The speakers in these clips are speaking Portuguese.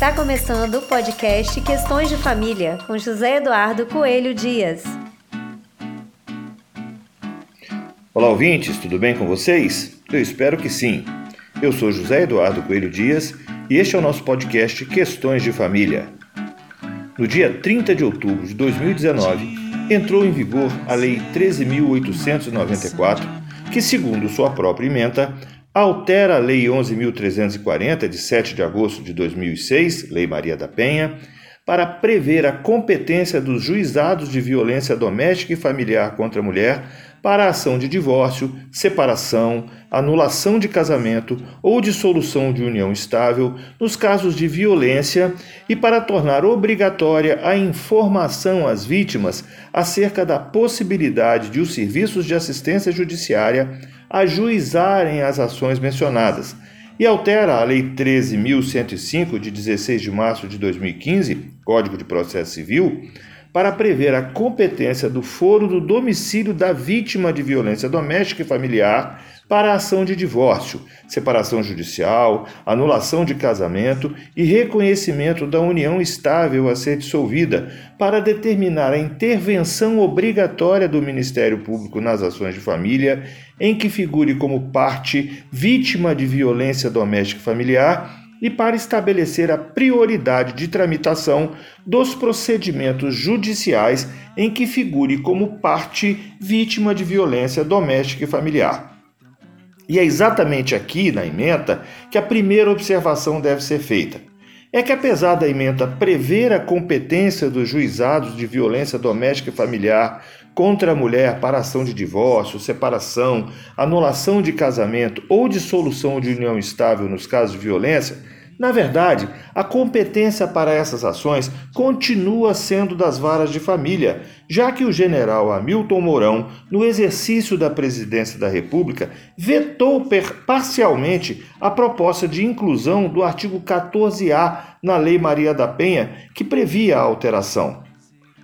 Está começando o podcast Questões de Família com José Eduardo Coelho Dias. Olá, ouvintes, tudo bem com vocês? Eu espero que sim. Eu sou José Eduardo Coelho Dias e este é o nosso podcast Questões de Família. No dia 30 de outubro de 2019, entrou em vigor a Lei 13.894, que, segundo sua própria emenda, altera a Lei 11.340, de 7 de agosto de 2006, Lei Maria da Penha, para prever a competência dos juizados de violência doméstica e familiar contra a mulher para a ação de divórcio, separação, anulação de casamento ou dissolução de união estável nos casos de violência e para tornar obrigatória a informação às vítimas acerca da possibilidade de os serviços de assistência judiciária ajuizarem as ações mencionadas, e altera a Lei 13.105, de 16 de março de 2015, Código de Processo Civil, para prever a competência do foro do domicílio da vítima de violência doméstica e familiar para a ação de divórcio, separação judicial, anulação de casamento e reconhecimento da união estável a ser dissolvida, para determinar a intervenção obrigatória do Ministério Público nas ações de família em que figure como parte vítima de violência doméstica e familiar e para estabelecer a prioridade de tramitação dos procedimentos judiciais em que figure como parte vítima de violência doméstica e familiar. E é exatamente aqui na emenda que a primeira observação deve ser feita. É que, apesar da emenda prever a competência dos juizados de violência doméstica e familiar contra a mulher para ação de divórcio, separação, anulação de casamento ou dissolução de união estável nos casos de violência, na verdade, a competência para essas ações continua sendo das varas de família, já que o general Hamilton Mourão, no exercício da presidência da República, vetou parcialmente a proposta de inclusão do artigo 14-A na Lei Maria da Penha, que previa a alteração.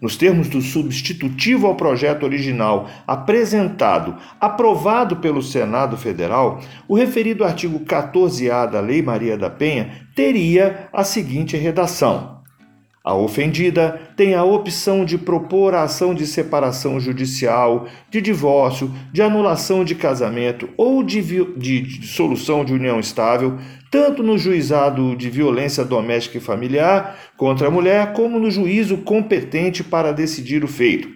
Nos termos do substitutivo ao projeto original apresentado, aprovado pelo Senado Federal, o referido artigo 14-A da Lei Maria da Penha teria a seguinte redação: a ofendida tem a opção de propor a ação de separação judicial, de divórcio, de anulação de casamento ou de, de dissolução de união estável, tanto no juizado de violência doméstica e familiar contra a mulher, como no juízo competente para decidir o feito.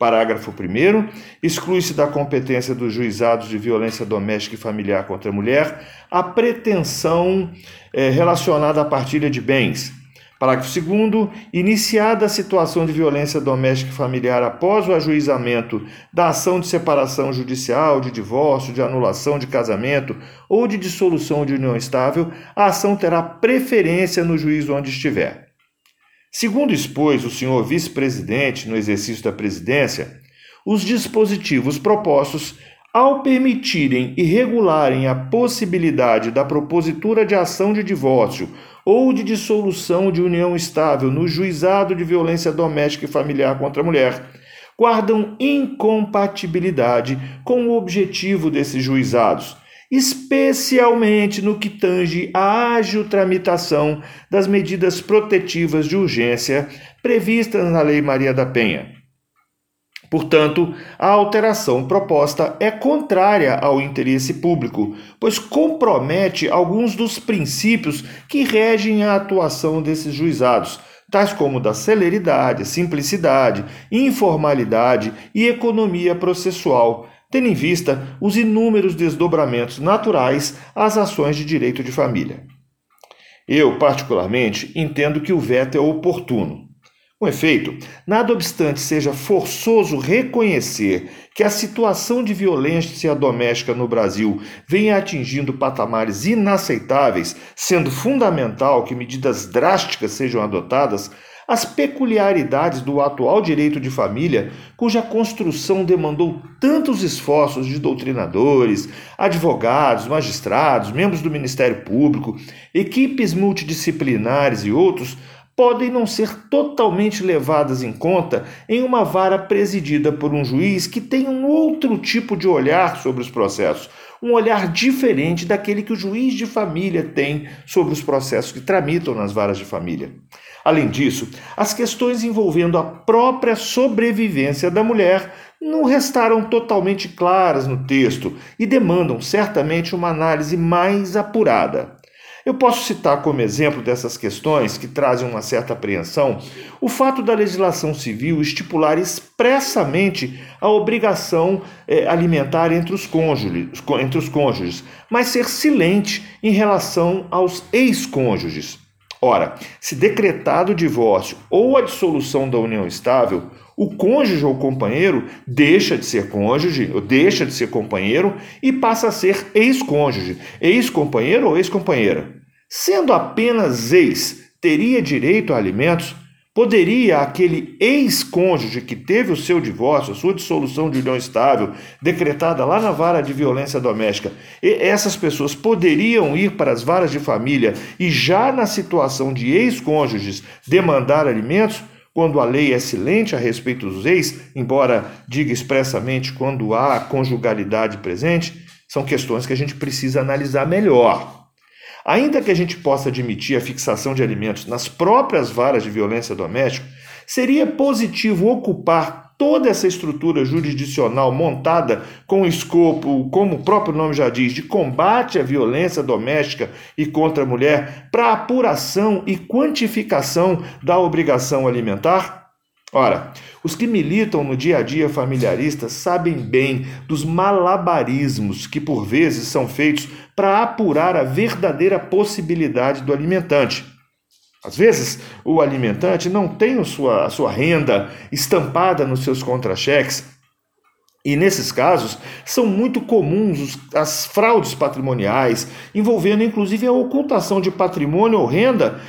Parágrafo 1. Exclui-se da competência dos juizados de violência doméstica e familiar contra a mulher a pretensão é, relacionada à partilha de bens Parágrafo 2. Iniciada a situação de violência doméstica e familiar após o ajuizamento da ação de separação judicial, de divórcio, de anulação de casamento ou de dissolução de união estável, a ação terá preferência no juízo onde estiver. Segundo expôs o senhor vice-presidente no exercício da presidência, os dispositivos propostos ao permitirem e regularem a possibilidade da propositura de ação de divórcio ou de dissolução de união estável no juizado de violência doméstica e familiar contra a mulher, guardam incompatibilidade com o objetivo desses juizados, especialmente no que tange à ágil tramitação das medidas protetivas de urgência previstas na Lei Maria da Penha. Portanto, a alteração proposta é contrária ao interesse público, pois compromete alguns dos princípios que regem a atuação desses juizados, tais como da celeridade, simplicidade, informalidade e economia processual, tendo em vista os inúmeros desdobramentos naturais às ações de direito de família. Eu, particularmente, entendo que o veto é oportuno com efeito, nada obstante seja forçoso reconhecer que a situação de violência doméstica no Brasil vem atingindo patamares inaceitáveis, sendo fundamental que medidas drásticas sejam adotadas, as peculiaridades do atual direito de família, cuja construção demandou tantos esforços de doutrinadores, advogados, magistrados, membros do Ministério Público, equipes multidisciplinares e outros, podem não ser totalmente levadas em conta em uma vara presidida por um juiz que tem um outro tipo de olhar sobre os processos, um olhar diferente daquele que o juiz de família tem sobre os processos que tramitam nas varas de família. Além disso, as questões envolvendo a própria sobrevivência da mulher não restaram totalmente claras no texto e demandam certamente uma análise mais apurada. Eu posso citar como exemplo dessas questões que trazem uma certa apreensão o fato da legislação civil estipular expressamente a obrigação eh, alimentar entre os, cônjuges, entre os cônjuges, mas ser silente em relação aos ex-cônjuges. Ora, se decretado o divórcio ou a dissolução da união estável, o cônjuge ou companheiro deixa de ser cônjuge, ou deixa de ser companheiro e passa a ser ex-cônjuge, ex-companheiro ou ex-companheira. Sendo apenas ex, teria direito a alimentos? Poderia aquele ex-cônjuge que teve o seu divórcio, a sua dissolução de união estável, decretada lá na vara de violência doméstica, essas pessoas poderiam ir para as varas de família e já na situação de ex-cônjuges demandar alimentos? quando a lei é silente a respeito dos ex, embora diga expressamente quando há conjugalidade presente, são questões que a gente precisa analisar melhor. Ainda que a gente possa admitir a fixação de alimentos nas próprias varas de violência doméstica, seria positivo ocupar toda essa estrutura jurisdicional montada com o escopo, como o próprio nome já diz, de combate à violência doméstica e contra a mulher, para apuração e quantificação da obrigação alimentar? Ora, os que militam no dia a dia familiarista sabem bem dos malabarismos que por vezes são feitos para apurar a verdadeira possibilidade do alimentante. Às vezes, o alimentante não tem a sua, a sua renda estampada nos seus contra-cheques. E nesses casos, são muito comuns as fraudes patrimoniais, envolvendo inclusive a ocultação de patrimônio ou renda,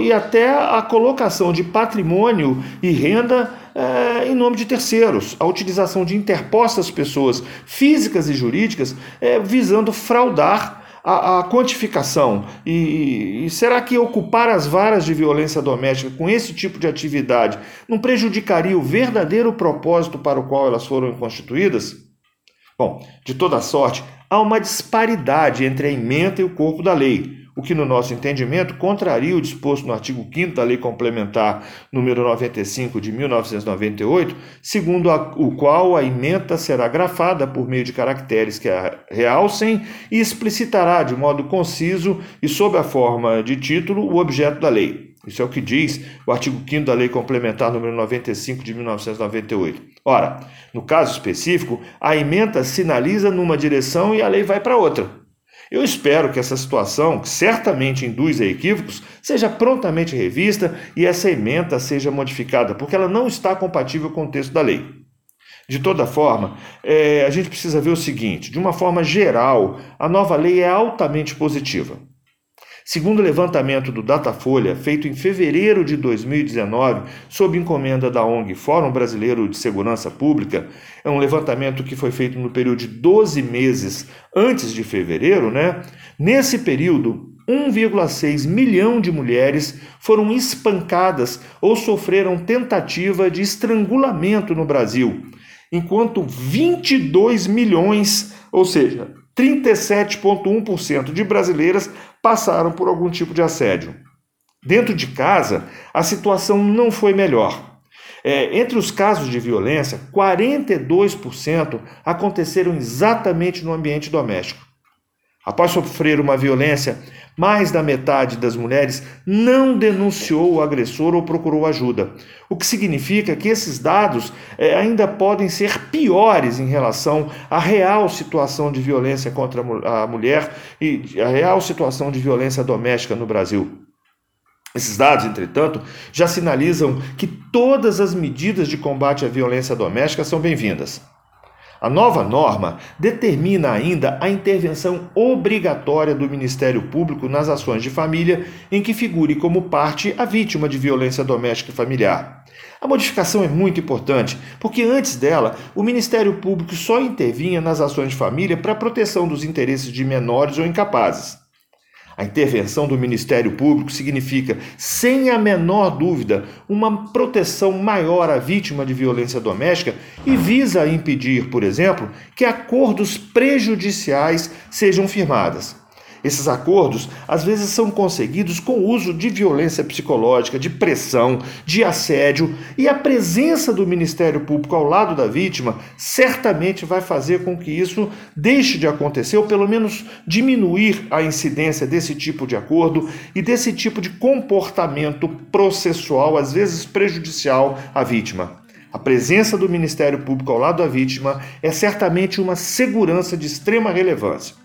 e até a colocação de patrimônio e renda é, em nome de terceiros, a utilização de interpostas pessoas físicas e jurídicas é, visando fraudar a, a quantificação e, e, será que ocupar as varas de violência doméstica com esse tipo de atividade não prejudicaria o verdadeiro propósito para o qual elas foram constituídas? Bom, de toda sorte, há uma disparidade entre a emenda e o corpo da lei o que, no nosso entendimento, contraria o disposto no artigo 5 da Lei Complementar número 95 de 1998, segundo a, o qual a emenda será grafada por meio de caracteres que a realcem e explicitará de modo conciso e sob a forma de título o objeto da lei. Isso é o que diz o artigo 5 da Lei Complementar número 95 de 1998. Ora, no caso específico, a emenda sinaliza numa direção e a lei vai para outra. Eu espero que essa situação, que certamente induz a equívocos, seja prontamente revista e essa emenda seja modificada, porque ela não está compatível com o texto da lei. De toda forma, é, a gente precisa ver o seguinte: de uma forma geral, a nova lei é altamente positiva. Segundo o levantamento do Datafolha, feito em fevereiro de 2019, sob encomenda da ONG Fórum Brasileiro de Segurança Pública, é um levantamento que foi feito no período de 12 meses antes de fevereiro, né? Nesse período, 1,6 milhão de mulheres foram espancadas ou sofreram tentativa de estrangulamento no Brasil, enquanto 22 milhões, ou seja, 37,1% de brasileiras passaram por algum tipo de assédio. Dentro de casa, a situação não foi melhor. É, entre os casos de violência, 42% aconteceram exatamente no ambiente doméstico. Após sofrer uma violência, mais da metade das mulheres não denunciou o agressor ou procurou ajuda, o que significa que esses dados é, ainda podem ser piores em relação à real situação de violência contra a mulher e a real situação de violência doméstica no Brasil. Esses dados, entretanto, já sinalizam que todas as medidas de combate à violência doméstica são bem-vindas. A nova norma determina ainda a intervenção obrigatória do Ministério Público nas ações de família em que figure como parte a vítima de violência doméstica e familiar. A modificação é muito importante, porque antes dela, o Ministério Público só intervinha nas ações de família para a proteção dos interesses de menores ou incapazes. A intervenção do Ministério Público significa, sem a menor dúvida, uma proteção maior à vítima de violência doméstica e visa impedir, por exemplo, que acordos prejudiciais sejam firmados. Esses acordos às vezes são conseguidos com o uso de violência psicológica, de pressão, de assédio, e a presença do Ministério Público ao lado da vítima certamente vai fazer com que isso deixe de acontecer, ou pelo menos diminuir a incidência desse tipo de acordo e desse tipo de comportamento processual, às vezes prejudicial à vítima. A presença do Ministério Público ao lado da vítima é certamente uma segurança de extrema relevância.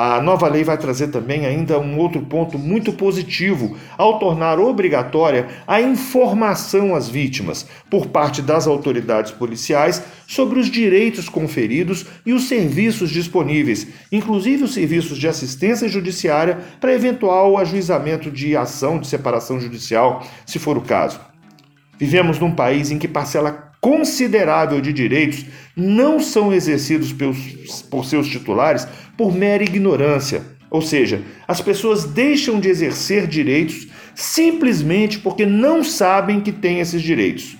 A nova lei vai trazer também ainda um outro ponto muito positivo ao tornar obrigatória a informação às vítimas por parte das autoridades policiais sobre os direitos conferidos e os serviços disponíveis, inclusive os serviços de assistência judiciária para eventual ajuizamento de ação de separação judicial, se for o caso. Vivemos num país em que parcela considerável de direitos não são exercidos pelos, por seus titulares por mera ignorância. Ou seja, as pessoas deixam de exercer direitos simplesmente porque não sabem que têm esses direitos.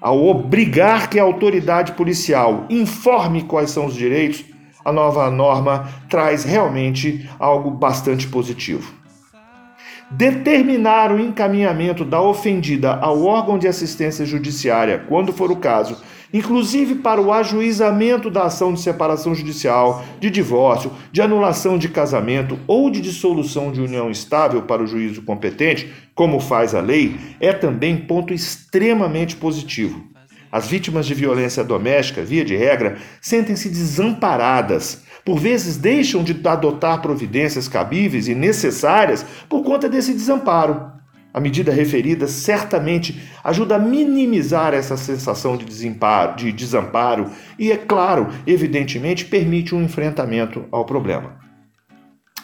Ao obrigar que a autoridade policial informe quais são os direitos, a nova norma traz realmente algo bastante positivo determinar o encaminhamento da ofendida ao órgão de assistência judiciária, quando for o caso, inclusive para o ajuizamento da ação de separação judicial, de divórcio, de anulação de casamento ou de dissolução de união estável para o juízo competente, como faz a lei, é também ponto extremamente positivo. As vítimas de violência doméstica, via de regra, sentem-se desamparadas por vezes deixam de adotar providências cabíveis e necessárias por conta desse desamparo. A medida referida certamente ajuda a minimizar essa sensação de, desamparo, de desamparo e, é claro, evidentemente, permite um enfrentamento ao problema.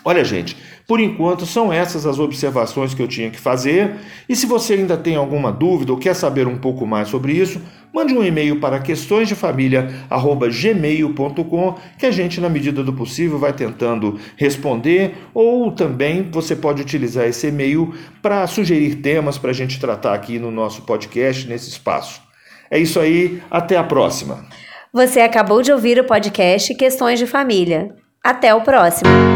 Olha, gente, por enquanto são essas as observações que eu tinha que fazer. E se você ainda tem alguma dúvida ou quer saber um pouco mais sobre isso, mande um e-mail para questõesdefamilia@gmail.com que a gente, na medida do possível, vai tentando responder. Ou também você pode utilizar esse e-mail para sugerir temas para a gente tratar aqui no nosso podcast nesse espaço. É isso aí, até a próxima. Você acabou de ouvir o podcast Questões de Família. Até o próximo.